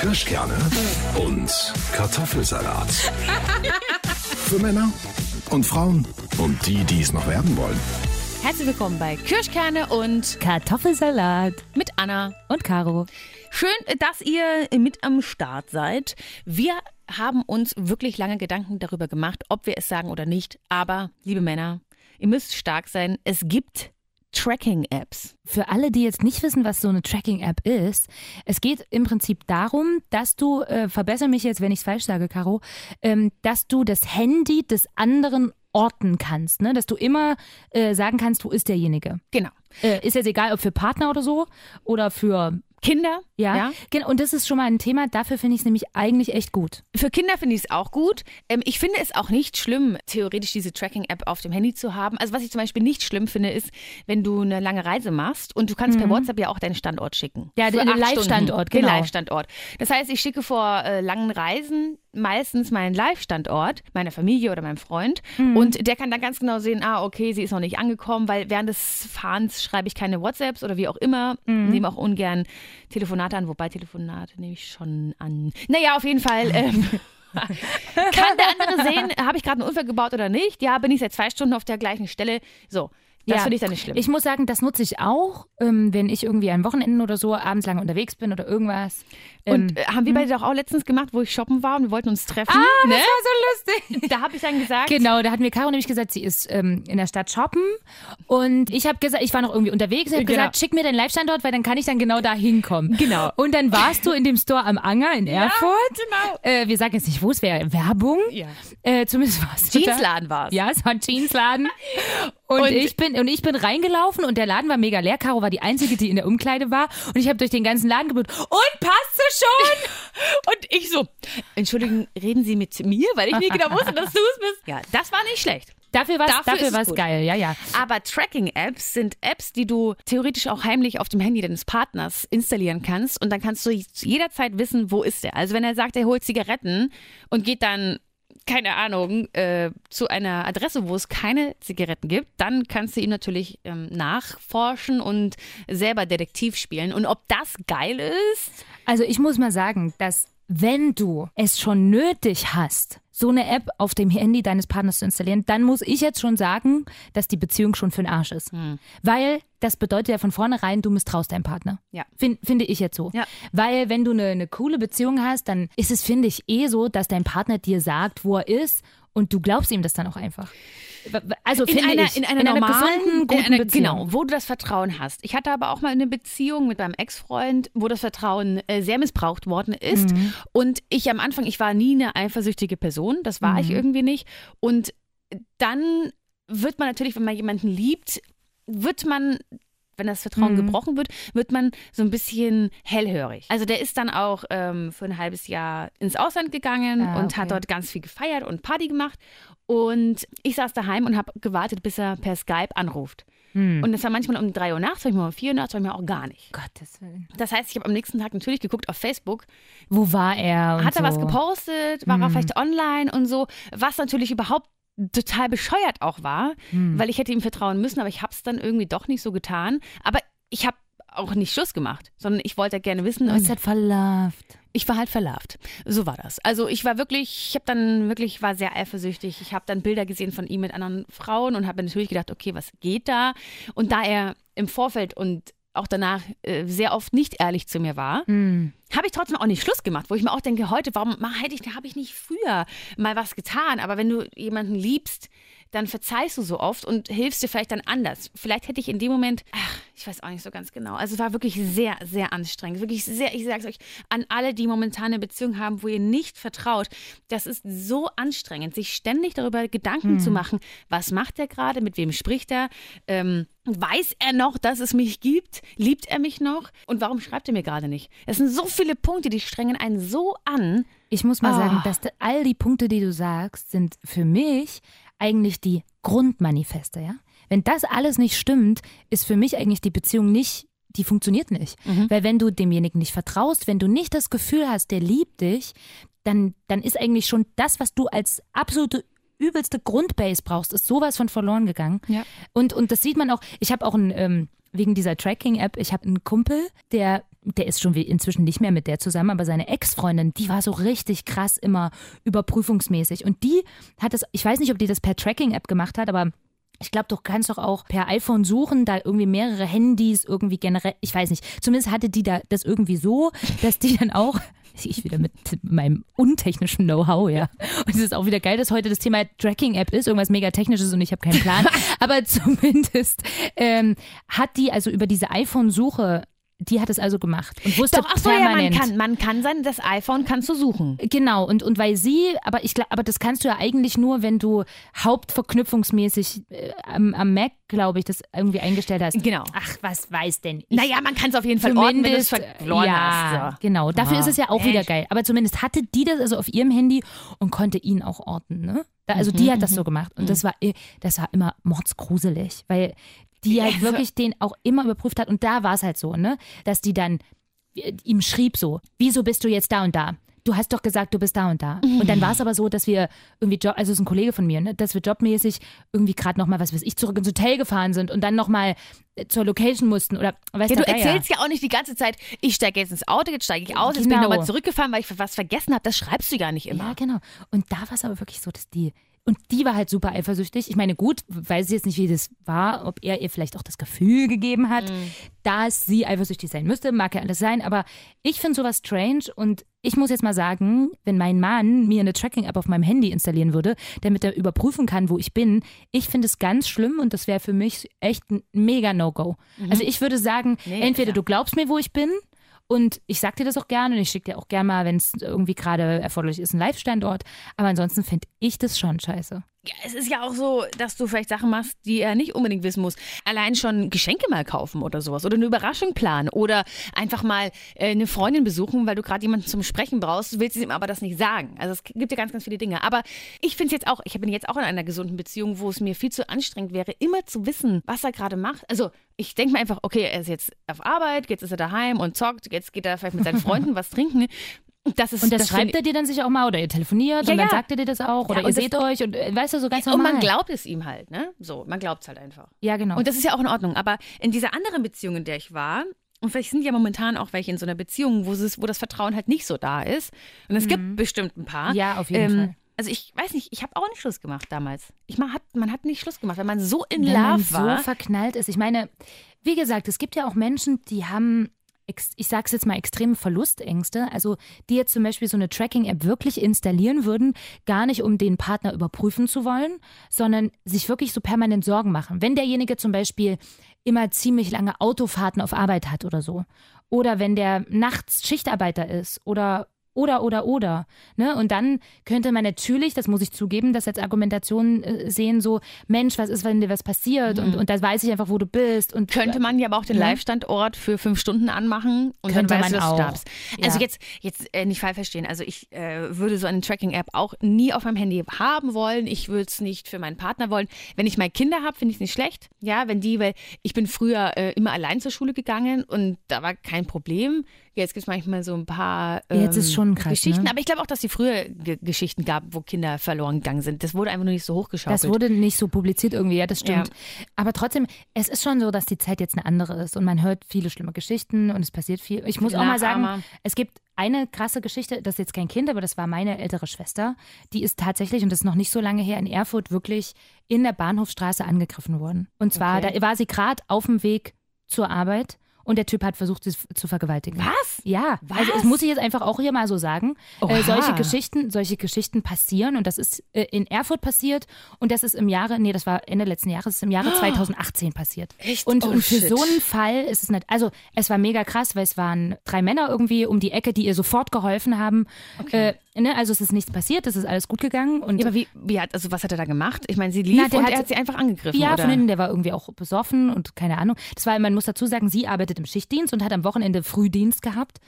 Kirschkerne und Kartoffelsalat. Für Männer und Frauen und die, die es noch werden wollen. Herzlich willkommen bei Kirschkerne und Kartoffelsalat mit Anna. und Caro. Schön, dass ihr mit am Start seid. Wir haben uns wirklich lange Gedanken darüber gemacht, ob wir es sagen oder nicht. Aber, liebe Männer, ihr müsst stark sein. Es gibt Tracking-Apps. Für alle, die jetzt nicht wissen, was so eine Tracking-App ist, es geht im Prinzip darum, dass du, äh, verbessere mich jetzt, wenn ich es falsch sage, Caro, ähm, dass du das Handy des anderen orten kannst, ne? dass du immer äh, sagen kannst, wo ist derjenige. Genau. Äh, ist jetzt egal, ob für Partner oder so oder für Kinder. ja. Ja. Und das ist schon mal ein Thema, dafür finde ich es nämlich eigentlich echt gut. Für Kinder finde ich es auch gut. Ähm, ich finde es auch nicht schlimm, theoretisch diese Tracking-App auf dem Handy zu haben. Also was ich zum Beispiel nicht schlimm finde, ist, wenn du eine lange Reise machst und du kannst per WhatsApp ja auch deinen Standort schicken. Mhm. Ja, den Live-Standort, genau. Den Live-Standort. Das heißt, ich schicke vor äh, langen Reisen meistens meinen Live-Standort meiner Familie oder meinem Freund Mhm. und der kann dann ganz genau sehen, ah, okay, sie ist noch nicht angekommen, weil während des Fahrens schreibe ich keine WhatsApps oder wie auch immer, Mhm. nehme auch ungern Telefonate an, wobei Telefonate nehme ich schon an. Naja, auf jeden Fall. Ähm, kann der andere sehen, habe ich gerade einen Unfall gebaut oder nicht? Ja, bin ich seit zwei Stunden auf der gleichen Stelle. So, das Ja. finde ich dann nicht schlimm. Ich muss sagen, das nutze ich auch, ähm, wenn ich irgendwie an Wochenenden oder so abends lang unterwegs bin oder irgendwas. Und Ähm, äh, haben wir beide doch auch letztens gemacht, wo ich shoppen war und wir wollten uns treffen. ah, ne? das war so lustig. Da habe ich dann gesagt, Genau, da hat mir Caro nämlich gesagt, sie ist ähm, in der Stadt shoppen und ich habe gesagt, ich war noch irgendwie unterwegs. Ich habe Genau. gesagt, schick mir deinen Live-Standort, weil dann kann ich dann genau da hinkommen. Genau. Und dann warst du in dem Store am Anger in Erfurt. genau. Äh, wir sagen jetzt nicht, wo es wäre, Werbung. Ja. Äh, zumindest du da. Jeansladen war es. Ja, es war ein Jeansladen. Und, Und- ich bin und ich bin reingelaufen und der Laden war mega leer. Caro war die einzige, die in der Umkleide war und ich habe durch den ganzen Laden geblutet. Und passt sie schon? Und ich so, Entschuldigen, reden Sie mit mir, weil ich nicht genau wusste, dass du es bist. Ja, das war nicht schlecht. Dafür war es Dafür dafür war's geil, ja, ja. Aber Tracking-Apps sind Apps, die du theoretisch auch heimlich auf dem Handy deines Partners installieren kannst und dann kannst du zu jeder Zeit wissen, wo ist er. Also wenn er sagt, er holt Zigaretten und geht dann, keine Ahnung, äh, zu einer Adresse, wo es keine Zigaretten gibt, dann kannst du ihm natürlich ähm, nachforschen und selber Detektiv spielen. Und ob das geil ist, Also ich muss mal sagen, dass wenn du es schon nötig hast, so eine App auf dem Handy deines Partners zu installieren, dann muss ich jetzt schon sagen, dass die Beziehung schon für den Arsch ist. Weil das bedeutet ja von vornherein, du misstraust deinem Partner. Ja. Fin finde ich jetzt so. Ja. Weil wenn du eine, eine coole Beziehung hast, dann ist es, finde ich, eh so, dass dein Partner dir sagt, wo er ist und du glaubst ihm das dann auch einfach. Also in einer, ich, in einer normalen, gesunden, guten in einer, Beziehung. genau, wo du das Vertrauen hast. Ich hatte aber auch mal eine Beziehung mit meinem Ex-Freund, wo das Vertrauen äh, sehr missbraucht worden ist. Mhm. Und ich am Anfang, ich war nie eine eifersüchtige Person, das war Mhm. ich irgendwie nicht. Und dann wird man natürlich, wenn man jemanden liebt, wird man wenn das Vertrauen Mhm. gebrochen wird, wird man so ein bisschen hellhörig. Also der ist dann auch ähm, für ein halbes Jahr ins Ausland gegangen Ah, und hat okay. dort ganz viel gefeiert und Party gemacht. Und ich saß daheim und habe gewartet, bis er per Skype anruft. Hm. Und das war manchmal um 3 Uhr nachts, manchmal um 4 Uhr nachts, manchmal auch gar nicht. Gottes Willen. Das heißt, ich habe am nächsten Tag natürlich geguckt auf Facebook, Wo war er? Hat er so. was gepostet, war er vielleicht online und so, was natürlich überhaupt total bescheuert auch war, weil ich hätte ihm vertrauen müssen, aber ich habe es dann irgendwie doch nicht so getan. Aber ich habe auch nicht Schluss gemacht, sondern ich wollte gerne wissen Du bist halt verlauft. ich war halt verlarvt. So war das. Also ich war wirklich, ich habe dann wirklich, war sehr eifersüchtig. Ich habe dann Bilder gesehen von ihm mit anderen Frauen und habe natürlich gedacht, okay, was geht da? Und da er im Vorfeld und auch danach äh, sehr oft nicht ehrlich zu mir war, Hm. habe ich trotzdem auch nicht Schluss gemacht, wo ich mir auch denke, heute, warum hätte ich, habe ich nicht früher mal was getan? Aber wenn du jemanden liebst, dann verzeihst du so oft und hilfst dir vielleicht dann anders. Vielleicht hätte ich in dem Moment, ach, ich weiß auch nicht so ganz genau. Also es war wirklich sehr, sehr anstrengend. Wirklich sehr, ich sage es euch, an alle, die momentan eine Beziehung haben, wo ihr nicht vertraut, das ist so anstrengend, sich ständig darüber Gedanken zu machen, was macht er gerade, mit wem spricht er, ähm, weiß er noch, dass es mich gibt, liebt er mich noch und warum schreibt er mir gerade nicht? Es sind so viele Punkte, die strengen einen so an. Ich muss mal Ah. sagen, dass da- all die Punkte, die du sagst, sind für mich eigentlich die Grundmanifeste, ja? Wenn das alles nicht stimmt, ist für mich eigentlich die Beziehung nicht, die funktioniert nicht. Weil wenn du demjenigen nicht vertraust, wenn du nicht das Gefühl hast, der liebt dich, dann, dann ist eigentlich schon das, was du als absolute übelste Grundbase brauchst, ist sowas von verloren gegangen. Ja. Und, und das sieht man auch, ich habe auch ein, ähm, wegen dieser Tracking-App, ich habe einen Kumpel, der der ist schon inzwischen nicht mehr mit der zusammen, aber seine Ex-Freundin, die war so richtig krass immer überprüfungsmäßig. Und die hat das, ich weiß nicht, ob die das per Tracking-App gemacht hat, aber ich glaube, du kannst doch auch per iPhone suchen, da irgendwie mehrere Handys irgendwie generell, ich weiß nicht. Zumindest hatte die da das irgendwie so, dass die dann auch, ich wieder mit meinem untechnischen Know-how, ja. Und es ist auch wieder geil, dass heute das Thema Tracking-App ist, irgendwas mega technisches und ich habe keinen Plan. Aber zumindest ähm, hat die also über diese iPhone-Suche, die hat es also gemacht und wusste Doch, ach so, ja, man permanent. kann, man kann sein, das iPhone kannst du suchen. Genau, und, und weil sie, aber ich glaube, aber das kannst du ja eigentlich nur, wenn du hauptverknüpfungsmäßig äh, am, am Mac, glaube ich, das irgendwie eingestellt hast. Genau. Ach, was weiß denn ich? Naja, man kann es auf jeden Fall orten, wenn du es verloren ja, hast. So. genau. Dafür Ah, ist es ja auch wieder echt? geil. Aber zumindest hatte die das also auf ihrem Handy und konnte ihn auch orten, ne? Also Mhm, die hat das so gemacht und das war, i- das war immer mordsgruselig, weil die halt Ja, wirklich den auch immer überprüft hat und da war es halt so, ne? Dass die dann äh, ihm schrieb so, wieso bist du jetzt da und da? Du hast doch gesagt, du bist da und da. Und dann war es aber so, dass wir irgendwie, Job, also es ist ein Kollege von mir, ne, dass wir jobmäßig irgendwie gerade nochmal, was weiß ich, zurück ins Hotel gefahren sind und dann nochmal zur Location mussten oder weißt Ja, du erzählst ja auch nicht die ganze Zeit, ich steige jetzt ins Auto, jetzt steige ich aus, jetzt bin ich Genau. nochmal zurückgefahren, weil ich was vergessen habe. Das schreibst du ja nicht immer. Ja, genau. Und da war es aber wirklich so, dass die. Und die war halt super eifersüchtig. Ich meine, gut, weiß ich jetzt nicht, wie das war, ob er ihr vielleicht auch das Gefühl gegeben hat, dass sie eifersüchtig sein müsste. Mag ja alles sein, aber ich finde sowas strange und ich muss jetzt mal sagen, wenn mein Mann mir eine Tracking-App auf meinem Handy installieren würde, damit er überprüfen kann, wo ich bin, ich finde es ganz schlimm und das wäre für mich echt ein mega No-Go. Also ich würde sagen, Nee, entweder ja. du glaubst mir, wo ich bin und ich sag dir das auch gerne und ich schicke dir auch gerne mal, wenn es irgendwie gerade erforderlich ist, einen Live-Standort. Aber ansonsten finde ich das schon scheiße. Ja, es ist ja auch so, dass du vielleicht Sachen machst, die er nicht unbedingt wissen muss. Allein schon Geschenke mal kaufen oder sowas oder eine Überraschung planen oder einfach mal äh, eine Freundin besuchen, weil du gerade jemanden zum Sprechen brauchst, du willst ihm aber das nicht sagen. Also es gibt ja ganz, ganz viele Dinge. Aber ich finde es jetzt auch, ich bin jetzt auch in einer gesunden Beziehung, wo es mir viel zu anstrengend wäre, immer zu wissen, was er gerade macht. Also ich denke mir einfach, okay, er ist jetzt auf Arbeit, jetzt ist er daheim und zockt, jetzt geht er vielleicht mit seinen Freunden was trinken. Das ist, Und das, das schreibt er dir dann sicher auch mal oder ihr telefoniert Ja, und dann ja. sagt er dir das auch oder Ja, ihr und seht euch und äh, weißt du, so ganz und normal. man glaubt es ihm halt, ne? So, man glaubt es halt einfach. ja, genau. Und das ist ja auch in Ordnung. Aber in dieser anderen Beziehung, in der ich war, und vielleicht sind ja momentan auch welche in so einer Beziehung, wo, es, wo das Vertrauen halt nicht so da ist. Und es gibt bestimmt ein paar. Mhm. ja, auf jeden Fall. Also ich weiß nicht, ich habe auch nicht Schluss gemacht damals. Ich man hat, man hat nicht Schluss gemacht, weil man so in Wenn man Love so war. verknallt ist. Ich meine, wie gesagt, es gibt ja auch Menschen, die haben, ich sag's jetzt mal, extreme Verlustängste. Also die jetzt zum Beispiel so eine Tracking-App wirklich installieren würden, gar nicht um den Partner überprüfen zu wollen, sondern sich wirklich so permanent Sorgen machen. Wenn derjenige zum Beispiel immer ziemlich lange Autofahrten auf Arbeit hat oder so. Oder wenn der nachts Schichtarbeiter ist oder oder, oder, oder. Ne? Und dann könnte man natürlich, das muss ich zugeben, das als Argumentation äh, sehen, so, Mensch, was ist, wenn dir was passiert? Und, und da weiß ich einfach, wo du bist. Und Mhm. Könnte man ja aber auch den Ja. Live-Standort für fünf Stunden anmachen und Könnte dann weißt man du, dass auch. du darfst. Ja. Also jetzt, jetzt äh, nicht falsch verstehen. Also ich äh, würde so eine Tracking-App auch nie auf meinem Handy haben wollen. Ich würde es nicht für meinen Partner wollen. Wenn ich mal Kinder habe, finde ich es nicht schlecht. Ja, wenn die, weil ich bin früher äh, immer allein zur Schule gegangen und da war kein Problem. Jetzt gibt es manchmal so ein paar ähm, Jetzt ist schon krass, Geschichten. ne? Aber ich glaube auch, dass es früher Ge Geschichten gab, wo Kinder verloren gegangen sind. Das wurde einfach nur nicht so hochgeschaukelt. Das wurde nicht so publiziert irgendwie, ja, das stimmt. Ja. Aber trotzdem, es ist schon so, dass die Zeit jetzt eine andere ist und man hört viele schlimme Geschichten und es passiert viel. Ich muss auch mal sagen, Nachahmer. es gibt eine krasse Geschichte, das ist jetzt kein Kind, aber das war meine ältere Schwester. Die ist tatsächlich, und das ist noch nicht so lange her, in Erfurt wirklich in der Bahnhofstraße angegriffen worden. Und zwar, Okay. da war sie gerade auf dem Weg zur Arbeit und der Typ hat versucht, sie zu vergewaltigen. Was? Ja, Was? also das muss ich jetzt einfach auch hier mal so sagen. Äh, solche Geschichten, solche Geschichten passieren und das ist äh, in Erfurt passiert und das ist im Jahre, nee, das war Ende letzten Jahres, ist im Jahre 2018 passiert. Echt? Und, Oh, und für shit. so einen Fall ist es nicht, also es war mega krass, weil es waren drei Männer irgendwie um die Ecke, die ihr sofort geholfen haben. Äh, ne, also es ist nichts passiert, es ist alles gut gegangen und Ja, aber wie, wie hat, also was hat er da gemacht? Ich meine, sie lief Na, der und hat- er hat sie einfach angegriffen, ja, oder? von hinten, der war irgendwie auch besoffen und keine Ahnung. Das war, man muss dazu sagen, sie arbeitet im Schichtdienst und hat am Wochenende Frühdienst gehabt.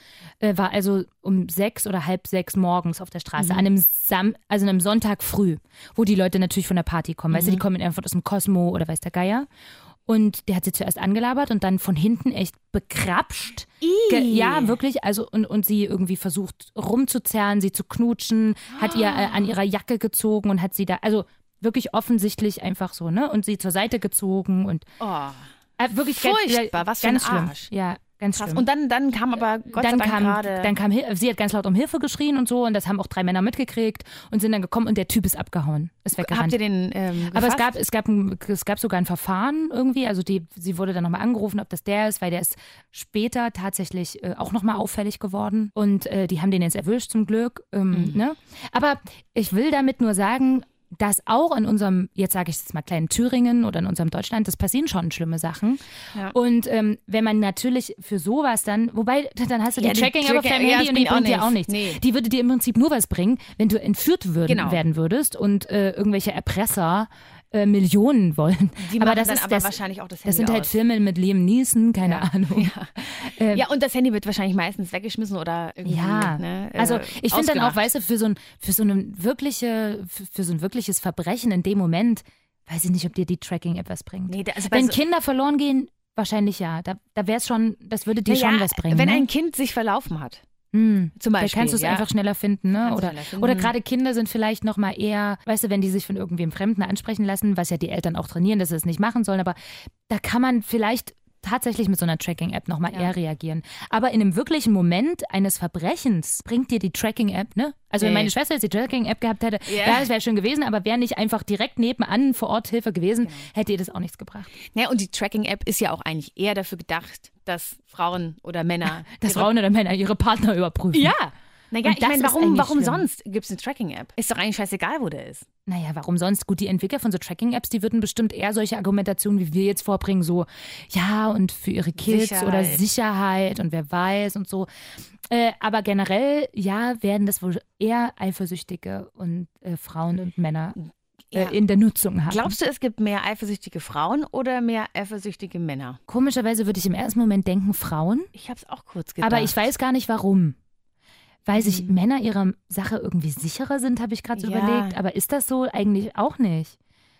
Äh, war also um sechs oder halb sechs morgens auf der Straße, an einem Sam also an einem Sonntag früh, wo die Leute natürlich von der Party kommen. Weißt du, die kommen einfach aus dem Cosmo oder weiß der Geier. Und der hat sie zuerst angelabert und dann von hinten echt bekrapscht. Ja, wirklich. Also und, und sie irgendwie versucht rumzuzerren, sie zu knutschen, hat ihr äh, an ihrer Jacke gezogen und hat sie da, also wirklich offensichtlich einfach so, ne? Und sie zur Seite gezogen und Oh. äh, wirklich Furchtbar, ganz, was für ein ganz schlimm. Arsch. Ja, Ganz Krass. schlimm. Und dann, dann kam aber Gott sei dann Dank kam, gerade. dann kam, sie hat ganz laut um Hilfe geschrien und so und das haben auch drei Männer mitgekriegt und sind dann gekommen und der Typ ist abgehauen, ist weggerannt. Habt ihr den ähm, Aber es gab, es, gab ein, es gab sogar ein Verfahren irgendwie. Also die, sie wurde dann nochmal angerufen, ob das der ist, weil der ist später tatsächlich äh, auch nochmal auffällig geworden. Und äh, die haben den jetzt erwischt zum Glück. Ähm, ne? Aber ich will damit nur sagen, dass auch in unserem, jetzt sage ich jetzt mal kleinen Thüringen oder in unserem Deutschland, das passieren schon schlimme Sachen. Ja. Und ähm, wenn man natürlich für sowas dann, wobei dann hast du Ja, die die Tracking-App auf Tracking- deinem Handy und die bringt dir auch nichts. nichts. Nee. Die würde dir im Prinzip nur was bringen, wenn du entführt würden, Genau. werden würdest und äh, irgendwelche Erpresser äh, Millionen wollen. Die aber das ist aber das, wahrscheinlich auch das Handy das sind halt aus. Filme mit Liam Neeson, keine Ja. Ahnung. Ja. ja, und das Handy wird wahrscheinlich meistens weggeschmissen oder irgendwie. Ja, ne, äh, also ich finde dann auch, weißt du, für so ein für so eine wirkliche für, für so ein wirkliches Verbrechen in dem Moment, weiß ich nicht, ob dir die Tracking-App was bringt. Nee, da- also Wenn so- Kinder verloren gehen, wahrscheinlich ja. Da, da wäre es schon, das würde dir Naja, schon was bringen. Wenn ne? ein Kind sich verlaufen hat, Hm. zum Da Beispiel. kannst du es ja. einfach schneller finden, ne? Kannst Oder, finden. oder gerade Kinder sind vielleicht noch mal eher, weißt du, wenn die sich von irgendwem Fremden ansprechen lassen, was ja die Eltern auch trainieren, dass sie es nicht machen sollen, aber da kann man vielleicht tatsächlich mit so einer Tracking-App noch mal Ja. eher reagieren. Aber in einem wirklichen Moment eines Verbrechens bringt dir die Tracking-App, ne? Also wenn Nee. meine Schwester jetzt die Tracking-App gehabt hätte, Ja. ja, das wäre schön gewesen, aber wäre nicht einfach direkt nebenan vor Ort Hilfe gewesen, Genau. hätte ihr das auch nichts gebracht. Ja, und die Tracking-App ist ja auch eigentlich eher dafür gedacht, dass Frauen oder Männer. Dass Frauen oder Männer ihre Partner überprüfen. Ja. Naja, Und ich meine, warum, warum sonst gibt es eine Tracking-App? Ist doch eigentlich scheißegal, wo der ist. Naja, warum sonst? Gut, die Entwickler von so Tracking-Apps, die würden bestimmt eher solche Argumentationen, wie wir jetzt vorbringen, so, ja, und für ihre Kids Sicherheit. oder Sicherheit und wer weiß und so. Äh, aber generell, ja, werden das wohl eher eifersüchtige und äh, Frauen und Männer Ja. äh, in der Nutzung haben. Glaubst du, es gibt mehr eifersüchtige Frauen oder mehr eifersüchtige Männer? Komischerweise würde ich im ersten Moment denken, Frauen, Ich habe es auch kurz gedacht. aber ich weiß gar nicht warum. Weil sich Mhm. Männer ihrer Sache irgendwie sicherer sind, habe ich gerade so Ja. überlegt. Aber ist das so eigentlich auch nicht?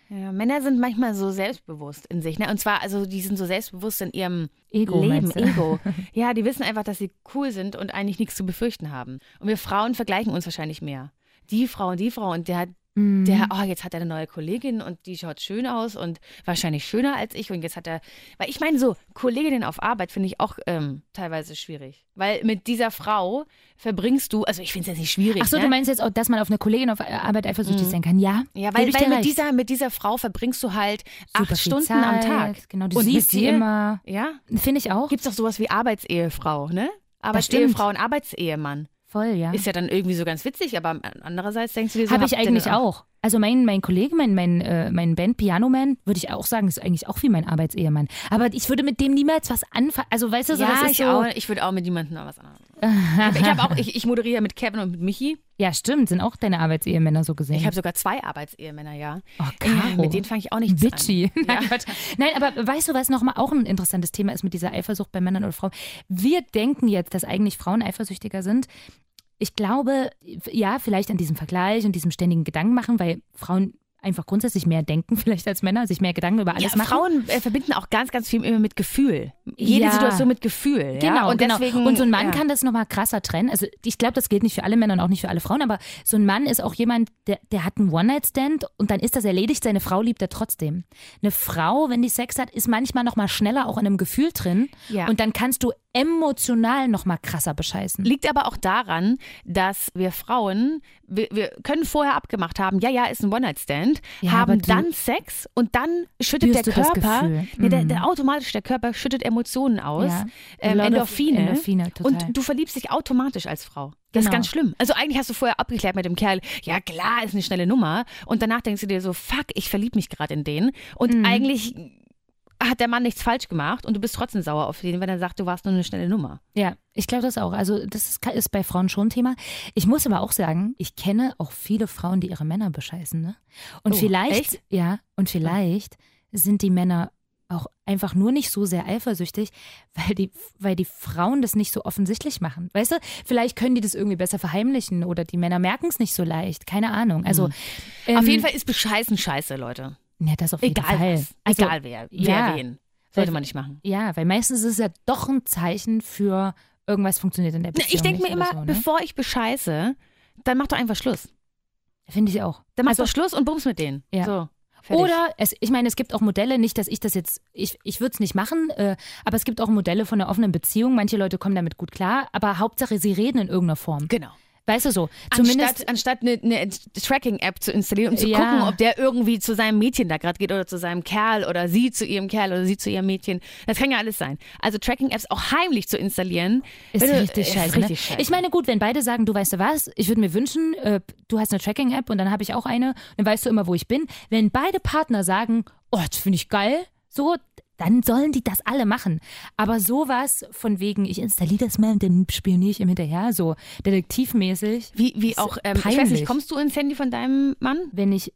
Ja, Männer sind manchmal so selbstbewusst in sich. Ne? Und zwar, also die sind so selbstbewusst in ihrem Ego, Leben? Ego. Ja, die wissen einfach, dass sie cool sind und eigentlich nichts zu befürchten haben. Und wir Frauen vergleichen uns wahrscheinlich mehr. Die Frau und die Frau und der hat Mhm. der, oh, jetzt hat er eine neue Kollegin und die schaut schön aus und wahrscheinlich schöner als ich. Und jetzt hat er, weil ich meine, so Kolleginnen auf Arbeit finde ich auch ähm, teilweise schwierig. Weil mit dieser Frau verbringst du, also ich finde es jetzt nicht schwierig. Ach so, ne? du meinst jetzt auch, dass man auf eine Kollegin auf Arbeit eifersüchtig sein kann? Ja. Ja, weil, ich weil mit dieser, mit dieser Frau verbringst du halt Super acht Stunden am Zeit. Tag. Genau, du und siehst sie immer. Ja? Finde ich auch. Gibt es doch sowas wie Arbeitsehefrau, ne? Arbeitsehefrau und Arbeitsehemann. Voll, ja. Ist ja dann irgendwie so ganz witzig, aber andererseits denkst du dir so, Habe ich eigentlich auch. Also mein, mein Kollege, mein, mein, äh, mein Band Piano Man, würde ich auch sagen, ist eigentlich auch wie mein Arbeitsehemann. Aber ich würde mit dem niemals was anfangen. Also weißt du, so, Ja, das ist ich so. auch. Ich würde auch mit jemandem noch was anderes. Ich habe auch, ich, ich moderiere mit Kevin und mit Michi. Ja, stimmt, sind auch deine Arbeitsehemänner so gesehen. Ich habe sogar zwei Arbeitsehemänner, ja. oh, Äh, Caro. mit denen fange ich auch nichts Bitchy. an. Nein. Nein, aber weißt du, was nochmal auch ein interessantes Thema ist mit dieser Eifersucht bei Männern oder Frauen? Wir denken jetzt, dass eigentlich Frauen eifersüchtiger sind. Ich glaube, ja, vielleicht an diesem Vergleich und diesem ständigen Gedanken machen, weil Frauen einfach grundsätzlich mehr denken, vielleicht als Männer, sich mehr Gedanken über alles Ja, machen. Frauen äh, verbinden auch ganz, ganz viel immer mit Gefühl. Jede Ja. Situation mit Gefühl. Genau, ja? und genau. deswegen, und so ein Mann ja. kann das nochmal krasser trennen. Also ich glaube, das gilt nicht für alle Männer und auch nicht für alle Frauen, aber so ein Mann ist auch jemand, der, der hat einen One-Night-Stand und dann ist das erledigt, seine Frau liebt er trotzdem. Eine Frau, wenn die Sex hat, ist manchmal nochmal schneller auch in einem Gefühl drin Ja. und dann kannst du emotional nochmal krasser bescheißen. Liegt aber auch daran, dass wir Frauen, wir, wir können vorher abgemacht haben, ja, ja, ist ein One-Night-Stand, Ja, haben dann Sex und dann schüttet der Körper, nee, der, Mhm. der automatisch, der Körper schüttet Emotionen aus, Ja. ähm, Endorphine, Endorphine, total. und du verliebst dich automatisch als Frau. Das ist Genau. ganz schlimm. Also eigentlich hast du vorher abgeklärt mit dem Kerl, ja klar, ist eine schnelle Nummer und danach denkst du dir so, fuck, ich verlieb mich gerade in den und Mhm. eigentlich hat der Mann nichts falsch gemacht und du bist trotzdem sauer auf den, wenn er sagt, du warst nur eine schnelle Nummer. Ja, ich glaube das auch. Also das ist, ist bei Frauen schon ein Thema. Ich muss aber auch sagen, ich kenne auch viele Frauen, die ihre Männer bescheißen. Ne? Und Oh, vielleicht, echt? ja, und vielleicht sind die Männer auch einfach nur nicht so sehr eifersüchtig, weil die, weil die Frauen das nicht so offensichtlich machen. Weißt du, vielleicht können die das irgendwie besser verheimlichen oder die Männer merken es nicht so leicht. Keine Ahnung. Also ähm, auf jeden Fall ist bescheißen scheiße, Leute. Ja, das auf jeden Egal Fall. was. Also, Egal wer. Wer ja. wen. Sollte Weil- man nicht machen. Ja, weil meistens ist es ja doch ein Zeichen für irgendwas funktioniert in der Beziehung. Ich denke mir immer, so, ne? bevor ich bescheiße, dann mach doch einfach Schluss. Finde ich auch. Dann machst Also- du Schluss und bums mit denen. Ja. So. Fertig. Oder, es, ich meine, es gibt auch Modelle, nicht, dass ich das jetzt, ich, ich würde es nicht machen, äh, aber es gibt auch Modelle von einer offenen Beziehung. Manche Leute kommen damit gut klar, aber Hauptsache, sie reden in irgendeiner Form. Genau. Weißt du so? Zumindest. Anstatt, anstatt eine, eine Tracking-App zu installieren, um zu Ja. gucken, ob der irgendwie zu seinem Mädchen da gerade geht oder zu seinem Kerl oder sie zu ihrem Kerl oder sie zu ihrem Mädchen. Das kann ja alles sein. Also Tracking-Apps auch heimlich zu installieren. Ist du- richtig ist scheiße. richtig ne? scheiße. Ich meine, gut, wenn beide sagen, du weißt du was, ich würde mir wünschen, äh, du hast eine Tracking-App und dann habe ich auch eine, dann weißt du immer, wo ich bin. Wenn beide Partner sagen, oh, das finde ich geil, so, dann sollen die das alle machen. Aber sowas von wegen, ich installiere das mal und dann spioniere ich ihm hinterher, so detektivmäßig. wie, wie auch, ähm, ich weiß nicht, kommst du ins Handy von deinem Mann? wenn ich.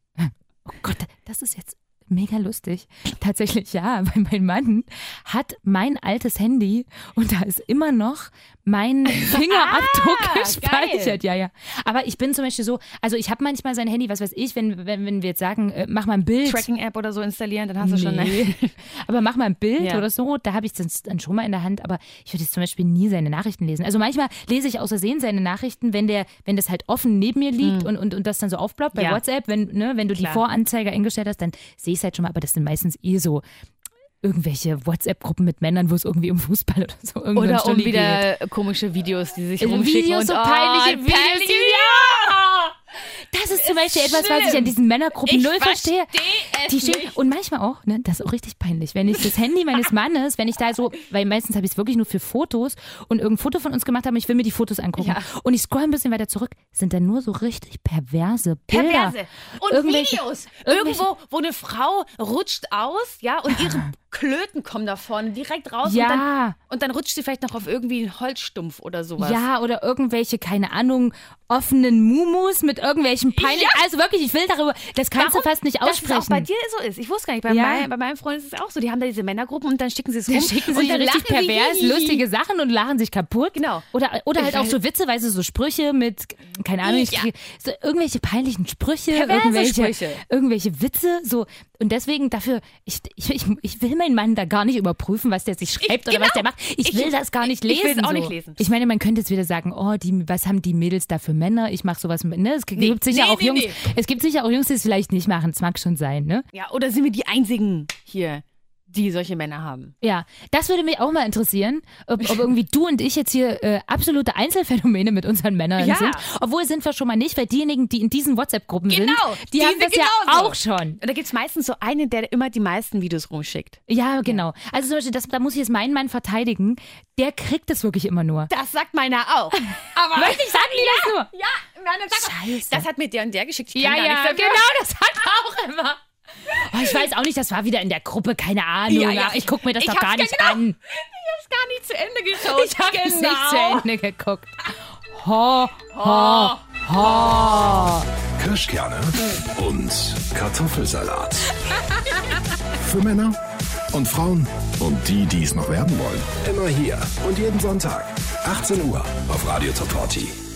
Oh Gott, das ist jetzt mega lustig. Tatsächlich ja, weil mein Mann hat mein altes Handy und da ist immer noch mein Fingerabdruck Ah, gespeichert. Ja, ja. Aber ich bin zum Beispiel so, also ich habe manchmal sein Handy, was weiß ich, wenn, wenn, wenn wir jetzt sagen, äh, mach mal ein Bild. Tracking-App oder so installieren, dann hast du schon. Nee. aber mach mal ein Bild Ja. oder so, da habe ich das dann schon mal in der Hand, aber ich würde jetzt zum Beispiel nie seine Nachrichten lesen. Also manchmal lese ich aus Versehen seine Nachrichten, wenn der, wenn das halt offen neben mir liegt und, und, und das dann so aufploppt bei Hm. Ja. WhatsApp, wenn, ne, wenn du Klar. die Voranzeige eingestellt hast, dann sehe ich es halt schon mal, aber das sind meistens eh so irgendwelche WhatsApp-Gruppen mit Männern, wo es irgendwie um Fußball oder so irgendein Oder um Stulli geht. wieder komische Videos, die sich Also rumschicken. Videos, und, so oh, peinliche Videos. peinliche Ja! Das ist zum Beispiel etwas, was ich an diesen Männergruppen Ich null verstehe. Die stehen, nicht. und manchmal auch, ne, das ist auch richtig peinlich, wenn ich das Handy meines Mannes, wenn ich da so, weil meistens habe ich es wirklich nur für Fotos und irgendein Foto von uns gemacht habe, ich will mir die Fotos angucken. Ja. Und ich scroll ein bisschen weiter zurück, sind dann nur so richtig perverse Bilder. Perverse. Und Videos. Irgendwo, wo eine Frau rutscht aus, ja, und ihre Klöten kommen davon direkt raus. Ja. Und dann, und dann rutscht sie vielleicht noch auf irgendwie einen Holzstumpf oder sowas. Ja, oder irgendwelche, keine Ahnung, offenen Mumus mit irgendwelchen peinlichen. Also wirklich, ich will darüber, das kannst Warum du fast nicht Dass aussprechen. es auch bei dir so ist. Ich wusste gar nicht. Bei, Ja. mein, bei meinem Freund ist es auch so. Die haben da diese Männergruppen und dann schicken sie es rum. Dann schicken und sich dann richtig sie, pervers, hihihi. lustige Sachen und lachen sich kaputt. Genau. Oder, oder halt Ich auch so witzeweise so Sprüche mit, keine Ahnung, Ja. kriege so irgendwelche peinlichen Sprüche, Perverse irgendwelche, Sprüche. irgendwelche Witze, so. Und deswegen dafür, ich, ich, ich, ich will meinen Mann da gar nicht überprüfen, was der sich schreibt oder genau. was der macht. Ich, Ich- will das gar nicht ich lesen. will's auch so. nicht lesen. Ich meine, man könnte jetzt wieder sagen, oh, die, was haben die Mädels da für Männer? Ich mache sowas mit, ne? Es gibt Nee. sicher Nee, auch nee, Jungs, es gibt sicher auch Jungs, die es vielleicht nicht machen. Es mag schon sein, ne? Ja, oder sind wir die einzigen hier, die solche Männer haben? Ja, das würde mich auch mal interessieren, ob, ob irgendwie du und ich jetzt hier äh, absolute Einzelfänomene mit unseren Männern Ja. sind. Obwohl sind wir schon mal nicht, weil diejenigen, die in diesen WhatsApp-Gruppen sind, Genau, die, die haben sind das ja genauso. auch schon. Und da gibt es meistens so einen, der immer die meisten Videos rumschickt. Ja, genau. Also zum Beispiel, das, da muss ich jetzt meinen Mann verteidigen. Der kriegt das wirklich immer nur. Das sagt meiner auch. Aber Wirklich, sagen die das nur? Ja, mal, Scheiße. das hat mir der und der geschickt. Ich Ja, ja, genau, das hat er auch immer. Oh, ich weiß auch nicht, das war wieder in der Gruppe, keine Ahnung. Ja, ja, ich guck mir das ich doch hab's gar nicht genau- an. Ich hab's gar nicht zu Ende geschaut. Ich habe es genau. nicht zu Ende geguckt. Ho, ho, ho. Kirschkerne und Kartoffelsalat. Für Männer und Frauen und die, die es noch werden wollen. Immer hier und jeden Sonntag. 18 Uhr auf Radio Top 40.